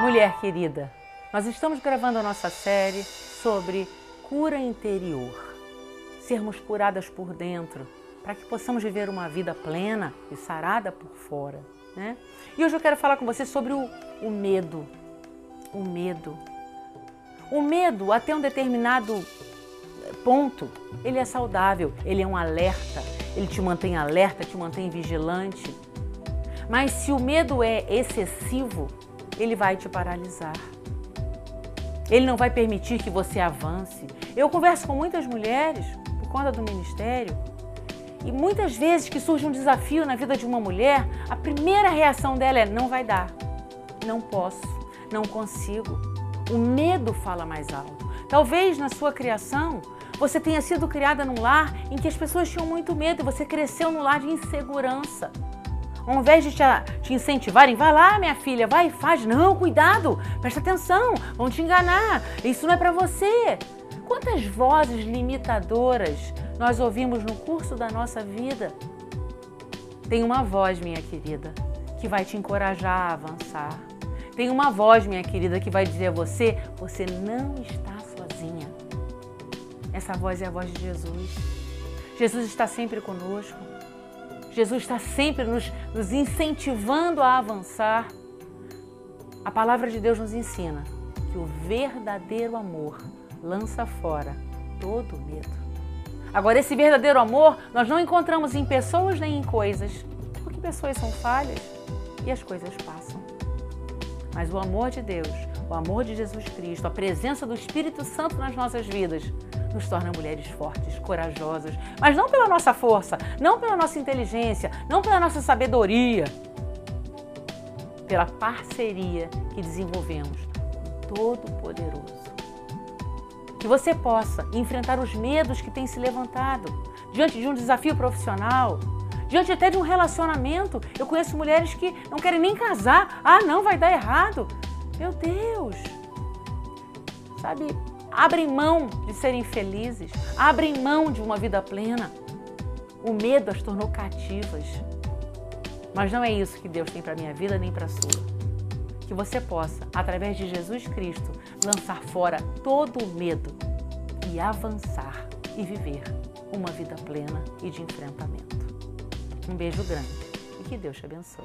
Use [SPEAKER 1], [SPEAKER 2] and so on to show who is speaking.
[SPEAKER 1] Mulher querida, nós estamos gravando a nossa série sobre cura interior. Sermos curadas por dentro, para que possamos viver uma vida plena e sarada por fora. Né? E hoje eu quero falar com você sobre o, o medo. O medo. O medo, até um determinado ponto, ele é saudável, ele é um alerta, ele te mantém alerta, te mantém vigilante. Mas se o medo é excessivo, ele vai te paralisar. Ele não vai permitir que você avance. Eu converso com muitas mulheres por conta do ministério e muitas vezes que surge um desafio na vida de uma mulher, a primeira reação dela é: não vai dar, não posso, não consigo. O medo fala mais alto. Talvez na sua criação você tenha sido criada num lar em que as pessoas tinham muito medo e você cresceu num lar de insegurança. Ao invés de te, te incentivarem, vai lá, minha filha, vai, faz. Não, cuidado, presta atenção, vão te enganar. Isso não é para você. Quantas vozes limitadoras nós ouvimos no curso da nossa vida? Tem uma voz, minha querida, que vai te encorajar a avançar. Tem uma voz, minha querida, que vai dizer a você: você não está sozinha. Essa voz é a voz de Jesus. Jesus está sempre conosco. Jesus está sempre nos, nos incentivando a avançar. A palavra de Deus nos ensina que o verdadeiro amor lança fora todo medo. Agora, esse verdadeiro amor nós não encontramos em pessoas nem em coisas, porque pessoas são falhas e as coisas passam. Mas o amor de Deus, o amor de Jesus Cristo, a presença do Espírito Santo nas nossas vidas, nos torna mulheres fortes, corajosas, mas não pela nossa força, não pela nossa inteligência, não pela nossa sabedoria, pela parceria que desenvolvemos com Todo-Poderoso. Que você possa enfrentar os medos que têm se levantado diante de um desafio profissional, diante até de um relacionamento. Eu conheço mulheres que não querem nem casar. Ah, não, vai dar errado. Meu Deus! Sabe, abrem mão de serem felizes, abrem mão de uma vida plena. O medo as tornou cativas. Mas não é isso que Deus tem para minha vida nem para a sua. Que você possa, através de Jesus Cristo, lançar fora todo o medo e avançar e viver uma vida plena e de enfrentamento. Um beijo grande e que Deus te abençoe.